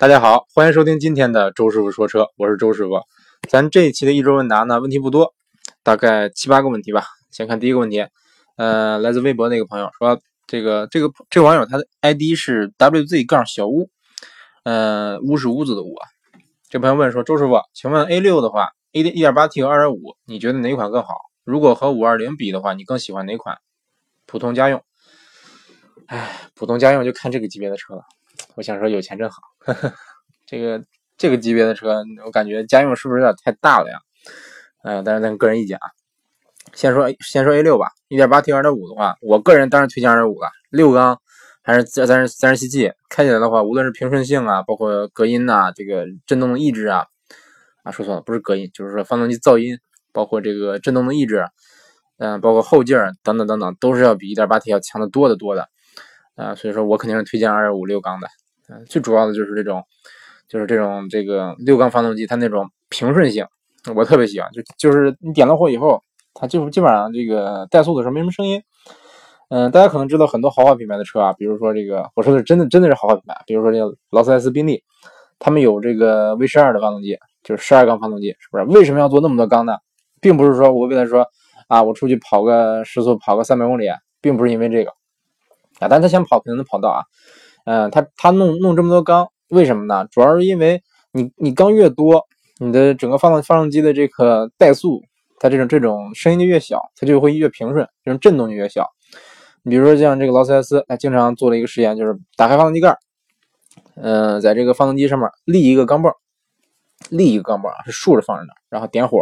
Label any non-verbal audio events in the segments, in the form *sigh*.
大家好，欢迎收听今天的周师傅说车，我是周师傅。咱这一期的一周问答呢，问题不多，大概七八个问题吧。先看第一个问题，呃，来自微博那个朋友说，这个这个这网友他的 ID 是 WZ 杠小屋，呃，屋是屋子的屋啊。这朋友问说，周师傅，请问 A 六的话，A 一点八 T 和二点五，你觉得哪款更好？如果和五二零比的话，你更喜欢哪款？普通家用。唉，普通家用就看这个级别的车了。我想说有钱真好，呵呵这个这个级别的车，我感觉家用是不是有点太大了呀？呃，但是咱个人意见啊。先说先说 A 六吧，1.8T 2.5的话，我个人当然推荐2.5了，六缸还是三三三十七 G，开起来的话，无论是平顺性啊，包括隔音呐，这个震动的抑制啊，啊说错了，不是隔音，就是说发动机噪音，包括这个震动的抑制，嗯，包括后劲儿等等等等，都是要比 1.8T 要强得多得多的。啊，所以说我肯定是推荐二点五六缸的，最主要的就是这种，就是这种这个六缸发动机，它那种平顺性，我特别喜欢，就就是你点了火以后，它就基本上这个怠速的时候没什么声音，嗯，大家可能知道很多豪华品牌的车啊，比如说这个，我说的是真的真的是豪华品牌，比如说这个劳斯莱斯、宾利，他们有这个 V 十二的发动机，就是十二缸发动机，是不是？为什么要做那么多缸呢？并不是说我为了说啊，我出去跑个时速跑个三百公里，并不是因为这个。啊，但他想跑肯定能跑到啊，嗯，他他弄弄这么多缸，为什么呢？主要是因为你你缸越多，你的整个发动发动机的这个怠速，它这种这种声音就越小，它就会越平顺，这种震动就越小。你比如说像这个劳斯莱斯，他经常做了一个实验，就是打开发动机盖，嗯，在这个发动机上面立一个钢镚，立一个钢镚啊，是竖着放着的，然后点火，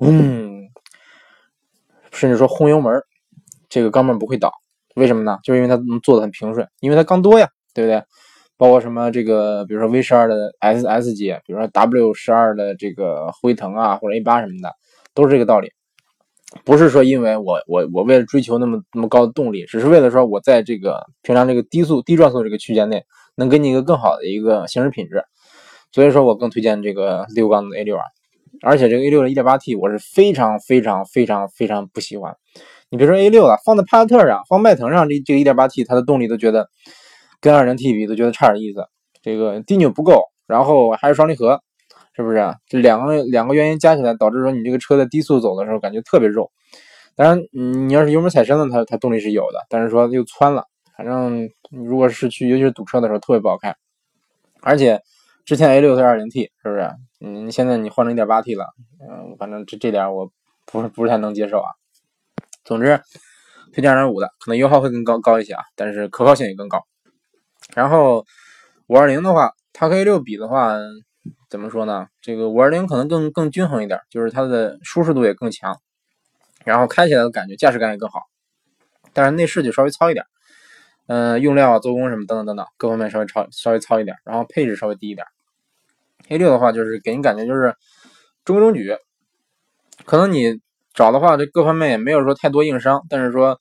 嗯，甚至说轰油门，这个钢镚不会倒。为什么呢？就是因为它能做的很平顺，因为它缸多呀，对不对？包括什么这个，比如说 V 十二的 S S 级，比如说 W 十二的这个辉腾啊，或者 A 八什么的，都是这个道理。不是说因为我我我为了追求那么那么高的动力，只是为了说我在这个平常这个低速低转速这个区间内，能给你一个更好的一个行驶品质。所以说我更推荐这个六缸的 A 六啊，而且这个 A 六的 1.8T 我是非常非常非常非常不喜欢。你别说 A 六了，放在帕萨特上，放迈腾上，这这个 1.8T 它的动力都觉得跟 2.0T 比都觉得差点意思。这个低扭不够，然后还是双离合，是不是？这两个两个原因加起来，导致说你这个车在低速走的时候感觉特别肉。当然，你要是油门踩深了，它它动力是有的，但是说又窜了。反正如果是去，尤其是堵车的时候，特别不好开。而且之前 A 六是 2.0T，是不是？嗯，现在你换成 1.8T 了，嗯，反正这这点我不是不是太能接受啊。总之，推荐二点五的可能油耗会更高高一些啊，但是可靠性也更高。然后五二零的话，它和 A 六比的话，怎么说呢？这个五二零可能更更均衡一点，就是它的舒适度也更强，然后开起来的感觉驾驶感也更好。但是内饰就稍微糙一点，嗯，用料啊、做工什么等等等等各方面稍微糙稍微糙一点，然后配置稍微低一点。A 六的话就是给人感觉就是中规中矩，可能你。找的话，这各方面也没有说太多硬伤，但是说，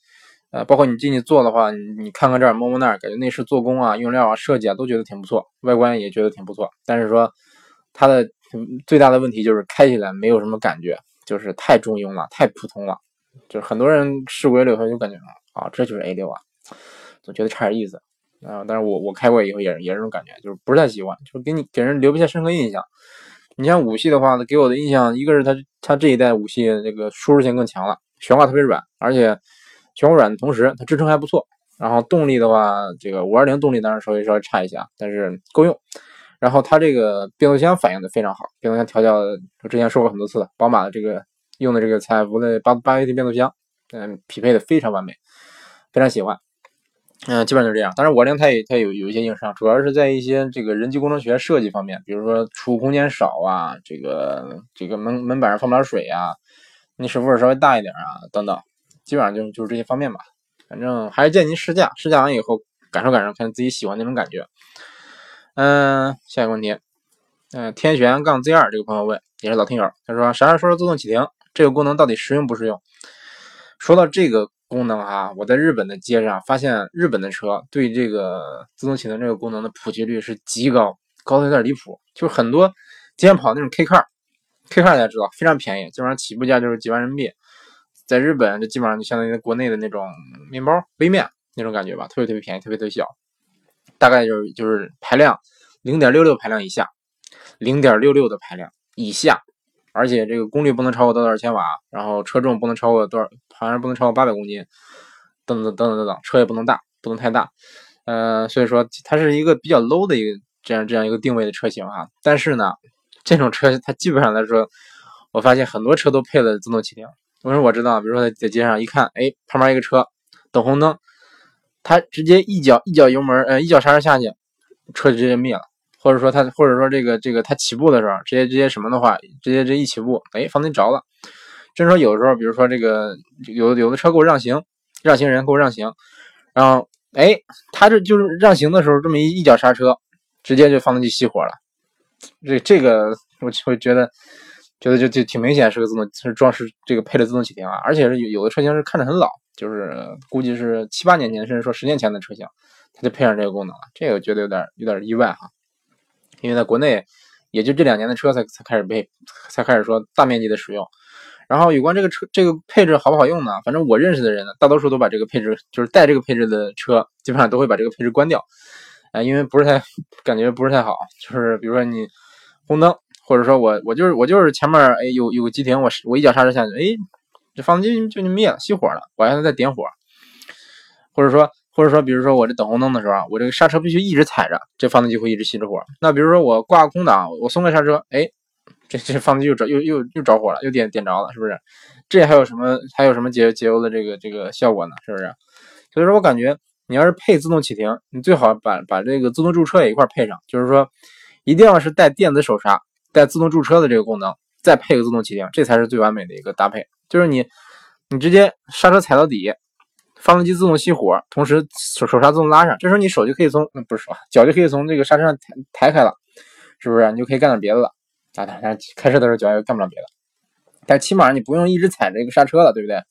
呃，包括你进去坐的话，你看看这儿摸摸那儿，感觉内饰做工啊、用料啊、设计啊都觉得挺不错，外观也觉得挺不错。但是说，它的最大的问题就是开起来没有什么感觉，就是太中庸了，太普通了。就是很多人试过 A 六，他就感觉啊，这就是 A 六啊，总觉得差点意思啊。但是我我开过以后也也是这种感觉，就是不是太喜欢，就是给你给人留不下深刻印象。你像五系的话，给我的印象，一个是它它这一代五系这个舒适性更强了，悬挂特别软，而且悬挂软的同时，它支撑还不错。然后动力的话，这个五二零动力当然稍微稍微差一些啊，但是够用。然后它这个变速箱反应的非常好，变速箱调教我之前说过很多次了，宝马的这个用的这个采埃孚的八八 AT 变速箱，嗯，匹配的非常完美，非常喜欢。嗯，基本上就这样。当然，五二零它也它有有一些硬伤，主要是在一些这个人机工程学设计方面，比如说储物空间少啊，这个这个门门板上放不了水啊，你使握稍微大一点啊，等等，基本上就就是这些方面吧。反正还是建议您试驾，试驾完以后感受感受，看自己喜欢那种感觉。嗯，下一个问题，嗯，天旋杠 Z 二这个朋友问，也是老听友，他说啥时候说自动启停这个功能到底实用不实用？说到这个。功能哈，我在日本的街上发现，日本的车对这个自动启动这个功能的普及率是极高，高的有点离谱。就是很多街上跑那种 K car，K car 大家知道非常便宜，基本上起步价就是几万人民币。在日本，这基本上就相当于国内的那种面包、微面那种感觉吧，特别特别便宜，特别特别小，大概就是就是排量零点六六排量以下，零点六六的排量以下，而且这个功率不能超过多少千瓦，然后车重不能超过多少，好像不能超过八百公斤，等等等等等等，车也不能大，不能太大，呃，所以说它是一个比较 low 的一个这样这样一个定位的车型啊。但是呢，这种车它基本上来说，我发现很多车都配了自动启停。我说我知道？比如说在街上一看，哎，旁边一个车等红灯，他直接一脚一脚油门，呃，一脚刹车下去，车直接灭了。或者说他，或者说这个这个他起步的时候，直接直接什么的话，直接这一起步，哎，方向着了。甚至说有时候，比如说这个有有的车给我让行，让行人给我让行，然后哎，他这就是让行的时候这么一一脚刹车，直接就发动机熄火了。这这个我就会觉得。觉得就就挺明显是个自动是装饰这个配的自动启停啊，而且是有有的车型是看着很老，就是估计是七八年前甚至说十年前的车型，它就配上这个功能了，这个觉得有点有点意外哈，因为在国内也就这两年的车才才开始配，才开始说大面积的使用。然后有关这个车这个配置好不好用呢？反正我认识的人呢，大多数都把这个配置就是带这个配置的车，基本上都会把这个配置关掉，啊，因为不是太感觉不是太好，就是比如说你红灯。或者说我我就是我就是前面哎有有个急停，我我一脚刹车下去，哎，这发动机就就灭了，熄火了，我还能再点火。或者说或者说比如说我这等红灯的时候啊，我这个刹车必须一直踩着，这发动机会一直熄着火。那比如说我挂空档，我松开刹车，哎，这这发动机又着又又又着火了，又点点着了，是不是？这还有什么还有什么节节油的这个这个效果呢？是不是？所以说我感觉你要是配自动启停，你最好把把这个自动驻车也一块配上，就是说一定要是带电子手刹。带自动驻车的这个功能，再配个自动启停，这才是最完美的一个搭配。就是你，你直接刹车踩到底，发动机自动熄火，同时手手刹自动拉上，这时候你手就可以从，不是手，脚就可以从这个刹车上抬抬开了，是不是？你就可以干点别的了。啊，当然开车的时候脚也干不了别的，但起码你不用一直踩这个刹车了，对不对？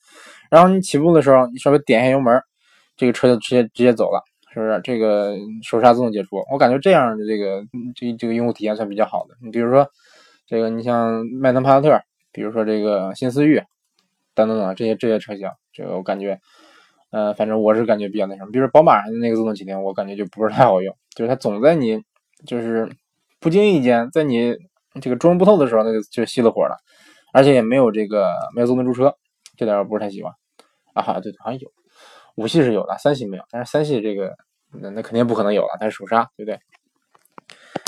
然后你起步的时候，你稍微点一下油门，这个车就直接直接走了。是不是这个手刹自动解除？我感觉这样的这个这这个用户体验算比较好的。你比如说这个，你像迈腾、帕萨特，比如说这个新思域等等等这些这些车型，这个我感觉，呃，反正我是感觉比较那什么。比如宝马的那个自动启停，我感觉就不是太好用，就是它总在你就是不经意间，在你这个捉摸不透的时候，那个就熄了火了，而且也没有这个没有自动驻车，这点我不是太喜欢。啊，好像对，好像有。五系是有的，三系没有。但是三系这个，那那肯定不可能有了，它是手刹，对不对？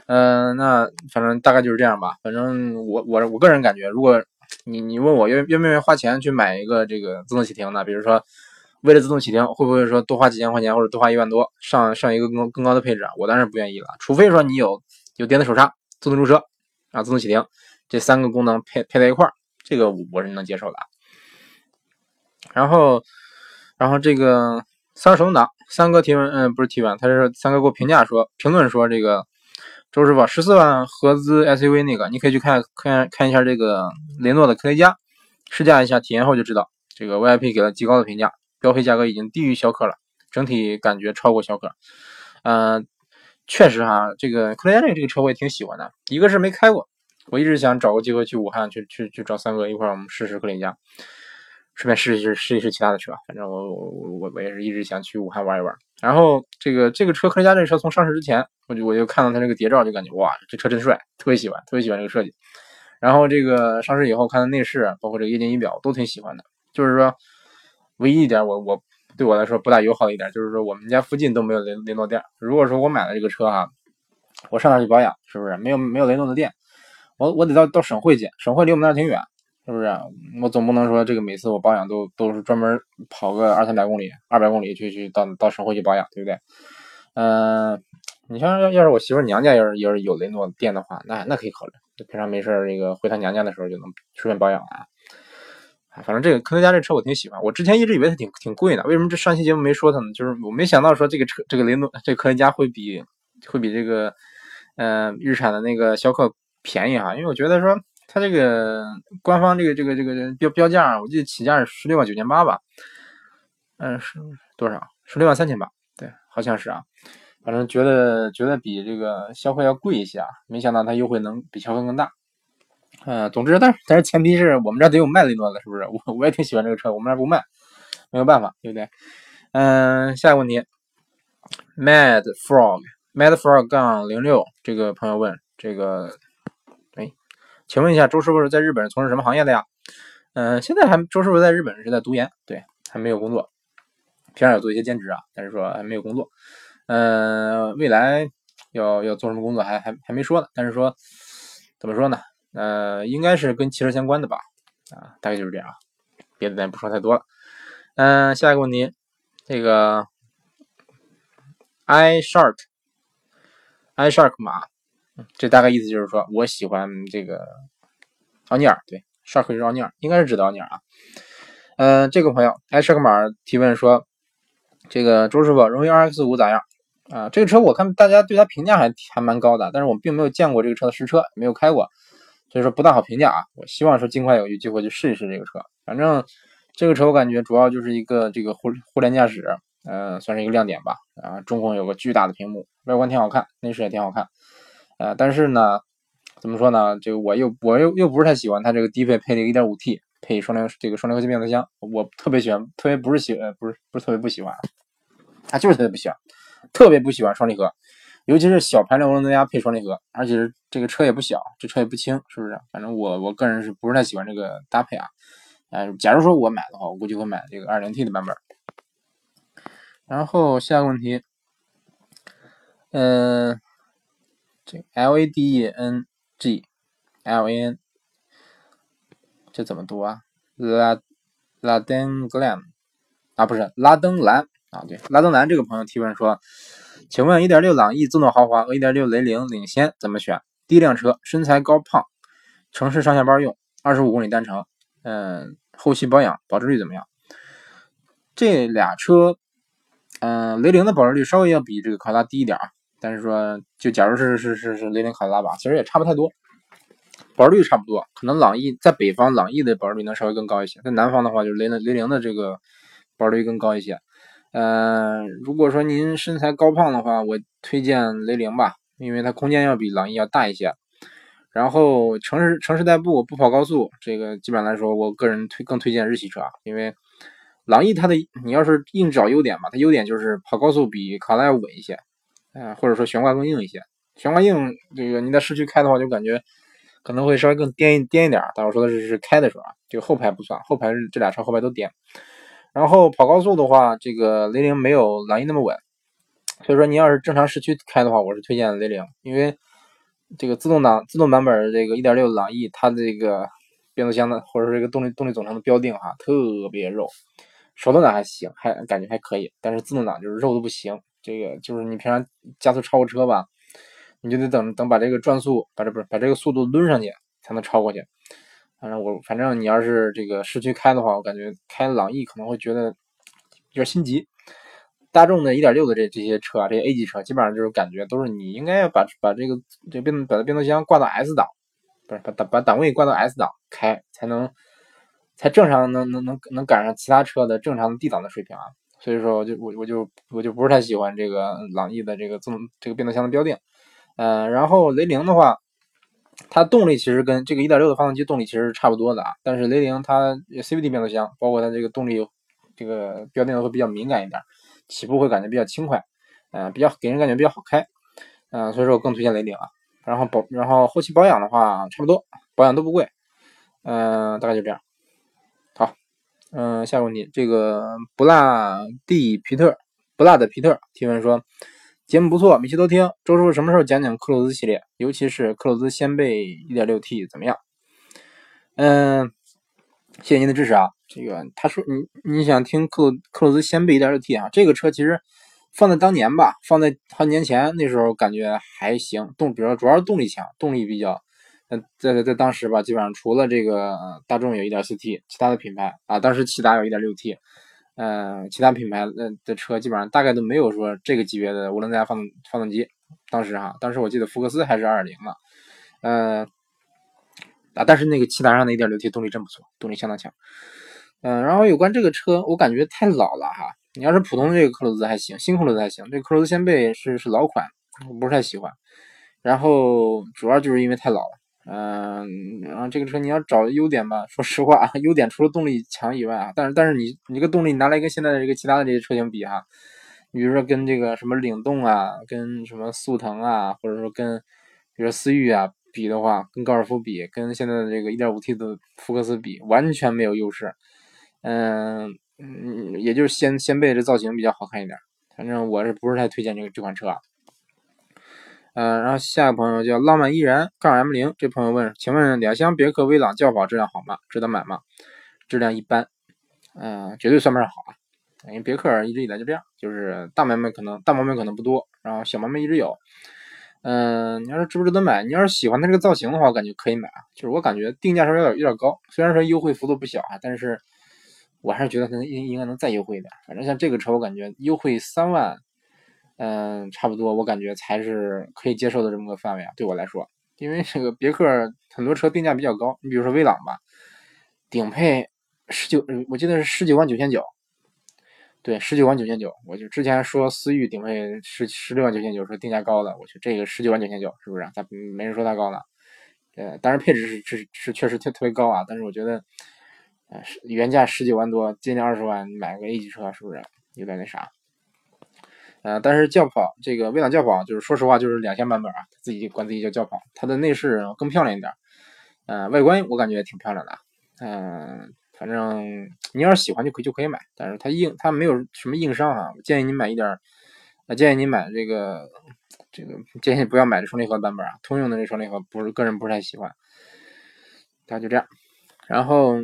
嗯，那反正大概就是这样吧。反正我我我个人感觉，如果你你问我愿愿不愿意花钱去买一个这个自动启停的，比如说为了自动启停，会不会说多花几千块钱或者多花一万多上上一个更更高的配置啊？我当然不愿意了。除非说你有有电子手刹、自动驻车啊、自动启停这三个功能配配在一块儿，这个我是能接受的。然后。然后这个三手动挡，三哥提问，嗯，不是提问，他是三哥给我评价说，评论说这个周师傅十四万合资 SUV 那个，你可以去看看看一下这个雷诺的科雷嘉，试驾一下，体验后就知道。这个 VIP 给了极高的评价，标配价格已经低于逍客了，整体感觉超过逍客。嗯，确实哈，这个科雷嘉这个这个车我也挺喜欢的，一个是没开过，我一直想找个机会去武汉去去去找三哥一块儿我们试试科雷嘉。顺便试一试试一试其他的车，反正我我我我也是一直想去武汉玩一玩。然后这个这个车科雷嘉这车从上市之前，我就我就看到它这个谍照，就感觉哇，这车真帅，特别喜欢，特别喜欢这个设计。然后这个上市以后看的内饰，包括这个液晶仪表，都挺喜欢的。就是说，唯一一点我我对我来说不大友好的一点，就是说我们家附近都没有雷雷诺店。如果说我买了这个车哈，我上哪去保养？是不是没有没有雷诺的店？我我得到到省会去，省会离我们那挺远。是不是？我总不能说这个每次我保养都都是专门跑个二三百公里、二百公里去去到到省会去保养，对不对？嗯，你像要要是我媳妇娘家要是要是有雷诺店的话，那那可以考虑。平常没事这个回她娘家的时候就能顺便保养啊。反正这个科雷嘉这车我挺喜欢，我之前一直以为它挺挺贵的，为什么这上期节目没说它呢？就是我没想到说这个车这个雷诺这科雷嘉会比会比这个嗯日产的那个逍客便宜哈，因为我觉得说。它这个官方这个这个这个标标价，我记得起价是十六万九千八吧，嗯，是多少？十六万三千八，对，好像是啊。反正觉得觉得比这个逍客要贵一些啊，没想到它优惠能比逍客更大。嗯，总之，但是但是前提是我们这儿得有卖雷诺的，是不是？*laughs* 我我也挺喜欢这个车，我们这儿不卖，没有办法，对不对？嗯，下一个问题，Mad Frog Madfrog 杠零六这个朋友问这个，哎，请问一下周师傅是在日本从事什么行业的呀？嗯，现在还周师傅在日本是在读研，对，还没有工作，平常有做一些兼职啊，但是说还没有工作。嗯，未来要要做什么工作还还还没说呢，但是说怎么说呢？呃，应该是跟汽车相关的吧？啊，大概就是这样，别的咱不说太多了。嗯，下一个问题，这个 i shark i shark 马，这大概意思就是说我喜欢这个奥尼尔，对，shark 是奥尼尔，应该是指的奥尼尔啊。嗯，这个朋友 i shark 马提问说，这个周师傅，荣威 RX 五咋样？啊，这个车我看大家对它评价还还蛮高的，但是我并没有见过这个车的实车，没有开过，所以说不大好评价啊。我希望说尽快有有机会去试一试这个车，反正。这个车我感觉主要就是一个这个互互联驾驶，呃，算是一个亮点吧。啊，中控有个巨大的屏幕，外观挺好看，内饰也挺好看。呃，但是呢，怎么说呢？这个我又我又又不是太喜欢它这个低配配的一个 1.5T 配双联这个双离合器变速箱，我特别喜欢，特别不是喜呃不是不是特别不喜欢，啊就是特别不喜欢，特别不喜欢双离合，尤其是小排量涡轮增压配双离合，而且这个车也不小，这车也不轻，是不是？反正我我个人是不是太喜欢这个搭配啊？哎，假如说我买的话，我估计会买这个 2.0T 的版本。然后下一个问题，嗯，这 LADNG，LAN，这怎么读啊？拉拉登格兰啊，不是拉登蓝啊，对，拉登蓝这个朋友提问说，请问1.6朗逸自动豪华和1.6雷凌领先怎么选？第一辆车，身材高胖，城市上下班用，25公里单程。嗯，后期保养保值率怎么样？这俩车，嗯，雷凌的保值率稍微要比这个考拉低一点啊。但是说，就假如是是是是雷凌考拉吧，其实也差不太多，保值率差不多。可能朗逸在北方，朗逸的保值率能稍微更高一些；在南方的话，就是雷凌雷凌的这个保值率更高一些。嗯，如果说您身材高胖的话，我推荐雷凌吧，因为它空间要比朗逸要大一些。然后城市城市代步不跑高速，这个基本上来说，我个人推更推荐日系车啊，因为朗逸它的你要是硬找优点吧，它优点就是跑高速比卡罗拉要稳一些，嗯，或者说悬挂更硬一些。悬挂硬，这个你在市区开的话，就感觉可能会稍微更颠一颠一点。但我说的是是开的时候啊，这个后排不算，后排这俩车后排都颠。然后跑高速的话，这个雷凌没有朗逸那么稳，所以说你要是正常市区开的话，我是推荐雷凌，因为。这个自动挡自动版本的这个1.6朗逸，它的这个变速箱的或者说这个动力动力总成的标定哈，特别肉。手动挡还行，还感觉还可以，但是自动挡就是肉的不行。这个就是你平常加速超过车吧，你就得等等把这个转速，把这不是把这个速度抡上去才能超过去。反正我反正你要是这个市区开的话，我感觉开朗逸可能会觉得有点心急。大众的1.6的这这些车啊，这些 A 级车，基本上就是感觉都是你应该要把把这个这变把变速箱挂到 S 档，不是把把把档位挂到 S 档开，才能才正常能能能能赶上其他车的正常的 D 档的水平啊。所以说，我就我我就我就不是太喜欢这个朗逸的这个自动这个变速箱的标定。嗯，然后雷凌的话，它动力其实跟这个1.6的发动机动力其实是差不多的啊，但是雷凌它 CVT 变速箱，包括它这个动力这个标定的会比较敏感一点。起步会感觉比较轻快，嗯，比较给人感觉比较好开，嗯，所以说我更推荐雷凌啊。然后保，然后后期保养的话，差不多，保养都不贵，嗯，大概就这样。好，嗯，下个问题，这个不辣蒂皮特，不辣的皮特提问说，节目不错，每期都听，周师傅什么时候讲讲克鲁兹系列，尤其是克鲁兹掀背 1.6T 怎么样？嗯。谢谢您的支持啊！这个他说你你想听克鲁克鲁兹掀背 1.6T 啊？这个车其实放在当年吧，放在好几年前那时候感觉还行，动比如说主要是动力强，动力比较，嗯，在在当时吧，基本上除了这个大众有 1.4T，其他的品牌啊，当时骐达有 1.6T，嗯，其他品牌的的车基本上大概都没有说这个级别的涡轮增压发动发动机。当时哈，当时我记得福克斯还是2.0呢，嗯。啊，但是那个骐达上的 1.6T 动力真不错，动力相当强。嗯，然后有关这个车，我感觉太老了哈。你要是普通的这个克鲁兹还行，新克鲁兹还行，这个克鲁兹掀背是是老款，我不是太喜欢。然后主要就是因为太老了。嗯，然后这个车你要找优点吧，说实话，*laughs* 优点除了动力强以外啊，但是但是你你这个动力拿来跟现在的这个其他的这些车型比哈，你比如说跟这个什么领动啊，跟什么速腾啊，或者说跟比如说思域啊比的话，跟高尔夫比，跟现在的这个 1.5T 的福克斯比，完全没有优势。嗯嗯，也就是掀掀背这造型比较好看一点。反正我是不是太推荐这个这款车啊？嗯，然后下一个朋友叫浪漫依然杠 M 零，这朋友问，请问两厢别克威朗轿跑质量好吗？值得买吗？质量一般，嗯，绝对算不上好啊。因为别克一直以来就这样，就是大毛病可能大毛病可能不多，然后小毛病一直有。嗯，你要是值不值得买？你要是喜欢它这个造型的话，我感觉可以买啊。就是我感觉定价稍微有点有点高，虽然说优惠幅度不小啊，但是我还是觉得它应应该能再优惠一点。反正像这个车，我感觉优惠三万，嗯，差不多，我感觉才是可以接受的这么个范围啊。对我来说，因为这个别克很多车定价比较高，你比如说威朗吧，顶配十九，我记得是十九万九千九。对，十九万九千九，我就之前说思域顶配十十六万九千九，说定价高的，我去这个十九万九千九，是不是？咱没人说它高了，呃，当然配置是是是确实特特别高啊，但是我觉得，呃，原价十九万多，接近二十万买个 A 级车，是不是有点那啥？呃，但是轿跑这个威朗轿跑，就是说实话就是两厢版本啊，自己管自己叫轿跑，它的内饰更漂亮一点，呃，外观我感觉挺漂亮的，嗯。反正 *tsk* 你要是喜欢就可以就可以买，但是它硬它没有什么硬伤啊。我建议你买一点，呃，建议你买这个这个建议不要买这双离合版本啊，通用的这双离合不是个人不是太喜欢。大家就这样，然后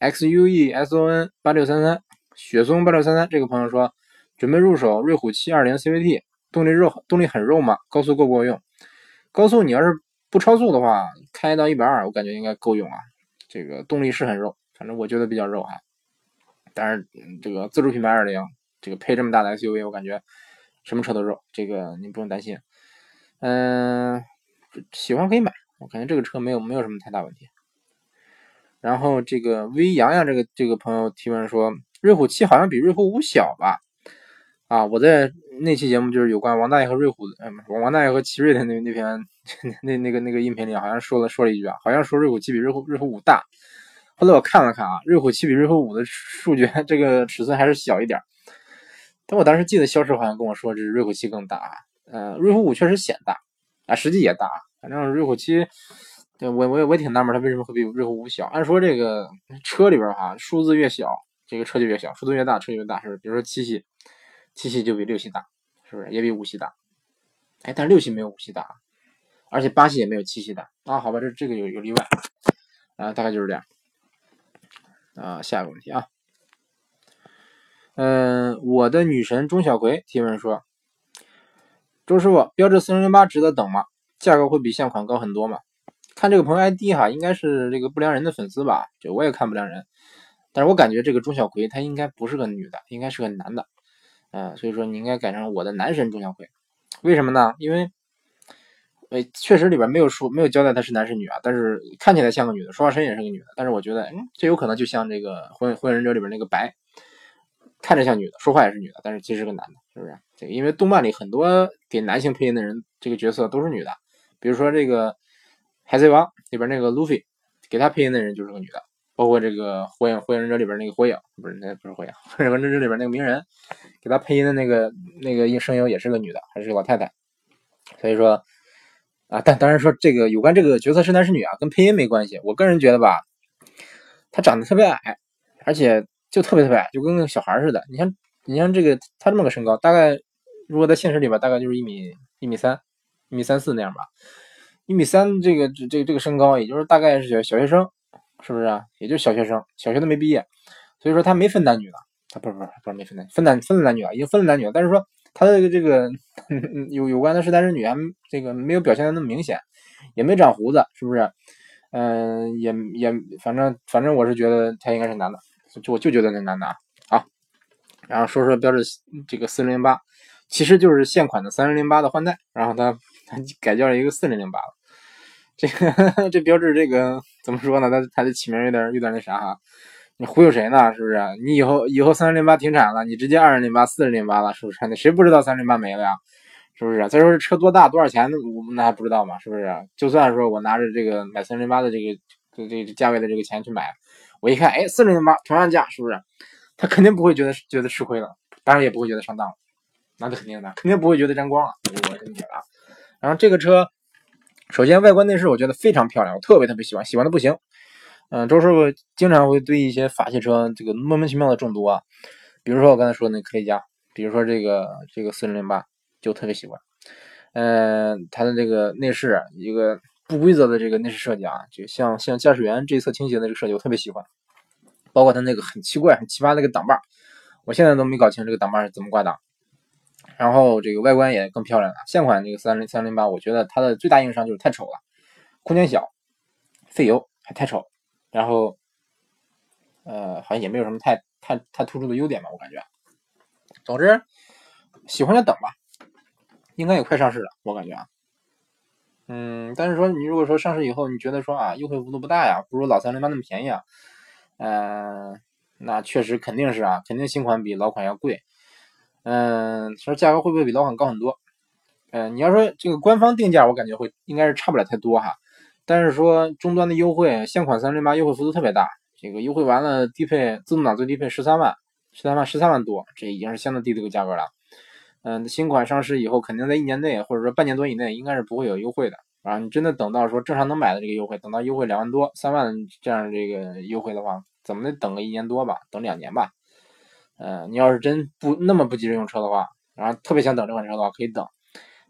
XUESON 八六三三雪松八六三三这个朋友说准备入手瑞虎七二零 CVT，动力肉动力很肉嘛？高速够不够用？高速你要是不超速的话，开到一百二我感觉应该够用啊。这个动力是很肉，反正我觉得比较肉哈。但是这个自主品牌二零，这个配这么大的 SUV，我感觉什么车都肉，这个您不用担心。嗯，喜欢可以买，我感觉这个车没有没有什么太大问题。然后这个 V 洋洋这个这个朋友提问说，瑞虎七好像比瑞虎五小吧？啊，我在那期节目就是有关王大爷和瑞虎的，嗯，王王大爷和奇瑞的那那篇 *laughs* 那那个那个音频里，好像说了说了一句啊，好像说瑞虎七比瑞虎瑞虎五大。后来我看了看啊，瑞虎七比瑞虎五的数据 *laughs* 这个尺寸还是小一点。但我当时记得销售好像跟我说，这是瑞虎七更大。呃，瑞虎五确实显大啊，实际也大。反正瑞虎七，对我我我也挺纳闷，它为什么会比瑞虎五小？按说这个车里边哈，数字越小，这个车就越小；数字越大，车就越大，是不是？比如说七系。七系就比六系大，是不是也比五系大？哎，但是六系没有五系大，而且八系也没有七系大啊。好吧，这这个有有例外啊，大概就是这样啊。下一个问题啊，嗯，我的女神钟小葵提问说：周师傅，标致四零零八值得等吗？价格会比现款高很多吗？看这个朋友 ID 哈，应该是这个不良人的粉丝吧？这我也看不良人，但是我感觉这个钟小葵她应该不是个女的，应该是个男的。嗯，所以说你应该改成我的男神钟晓辉，为什么呢？因为，呃，确实里边没有说没有交代他是男是女啊，但是看起来像个女的，说话声音也是个女的，但是我觉得，嗯，这有可能就像这个《火火影忍者》里边那个白，看着像女的，说话也是女的，但是其实是个男的，是不是？这个因为动漫里很多给男性配音的人，这个角色都是女的，比如说这个《海贼王》里边那个路飞，给他配音的人就是个女的。包括这个火影火影忍者里边那个火影，不是那不是火影，火影忍者里边那个鸣人，给他配音的那个那个声优也是个女的，还是个老太太。所以说啊，但当然说这个有关这个角色是男是女啊，跟配音没关系。我个人觉得吧，他长得特别矮，而且就特别特别矮，就跟个小孩似的。你像你像这个他这么个身高，大概如果在现实里边，大概就是一米一米三一米三四那样吧。一米三这个这这个身高，也就是大概是小小学生。是不是啊？也就是小学生，小学都没毕业，所以说他没分男女的，他不是不是不是没分男分男分了男女啊，已经分了男女了。但是说他的这个这个 *laughs* 有有关的是男是女，还这个没有表现的那么明显，也没长胡子，是不是？嗯，也也反正反正我是觉得他应该是男的，就我就觉得那男的啊。好，然后说说标志这个四零零八，其实就是现款的三零零八的换代，然后他他改叫了一个四零零八了。这个这标志这个怎么说呢？它它的起名有点有点那啥哈，你忽悠谁呢？是不是？你以后以后三零零八停产了，你直接二零零八、四零零八了，是不是？那谁不知道三零八没了呀？是不是？再说这车多大多少钱，我们那还不知道吗？是不是？就算说我拿着这个买三零八的这个这这价位的这个钱去买，我一看，哎，四零零八同样价，是不是？他肯定不会觉得觉得吃亏了，当然也不会觉得上当了，那肯定的，肯定不会觉得沾光了，我跟你讲啊。然后这个车，首先外观内饰我觉得非常漂亮，我特别特别喜欢，喜欢的不行。嗯，周师傅经常会对一些法系车这个莫名其妙的中毒啊，比如说我刚才说那科雷嘉，比如说这个这个四零零八，就特别喜欢。嗯，它的这个内饰一个不规则的这个内饰设计啊，就像像驾驶员这一侧倾斜的这个设计，我特别喜欢。包括它那个很奇怪、很奇葩那个挡把，我现在都没搞清这个挡把是怎么挂档。然后这个外观也更漂亮了。现款这个三零三零八，我觉得它的最大硬伤就是太丑了，空间小，费油还太丑。然后，呃，好像也没有什么太太太突出的优点吧，我感觉。总之，喜欢就等吧，应该也快上市了，我感觉啊。嗯，但是说你如果说上市以后，你觉得说啊，优惠幅度不大呀，不如老三零八那么便宜啊。嗯，那确实肯定是啊，肯定新款比老款要贵。嗯，其实价格会不会比老款高很多？嗯，你要说这个官方定价，我感觉会应该是差不了太多哈。但是说终端的优惠，现款三零八优惠幅度特别大，这个优惠完了低配自动挡最低配十三万，十三万十三万多，这已经是相当低的一个价格了。嗯，新款上市以后，肯定在一年内或者说半年多以内，应该是不会有优惠的。啊，你真的等到说正常能买的这个优惠，等到优惠两万多、三万这样这个优惠的话，怎么得等个一年多吧，等两年吧。呃，你要是真不那么不急着用车的话，然后特别想等这款车的话，可以等。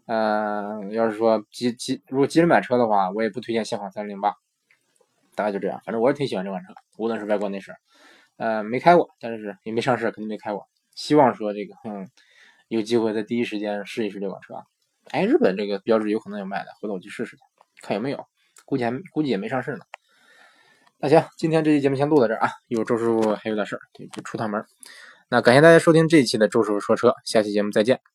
嗯，要是说急急如果急着买车的话，我也不推荐现款三零八。大概就这样，反正我是挺喜欢这款车，无论是外观内饰。呃，没开过，但是也没上市，肯定没开过。希望说这个，嗯，有机会在第一时间试一试这款车。哎，日本这个标志有可能有卖的，回头我去试试去，看有没有。估计还估计也没上市呢。那行，今天这期节目先录到这儿啊，一会儿周师傅还有点事儿，得出趟门。那感谢大家收听这一期的周师傅说车，下期节目再见。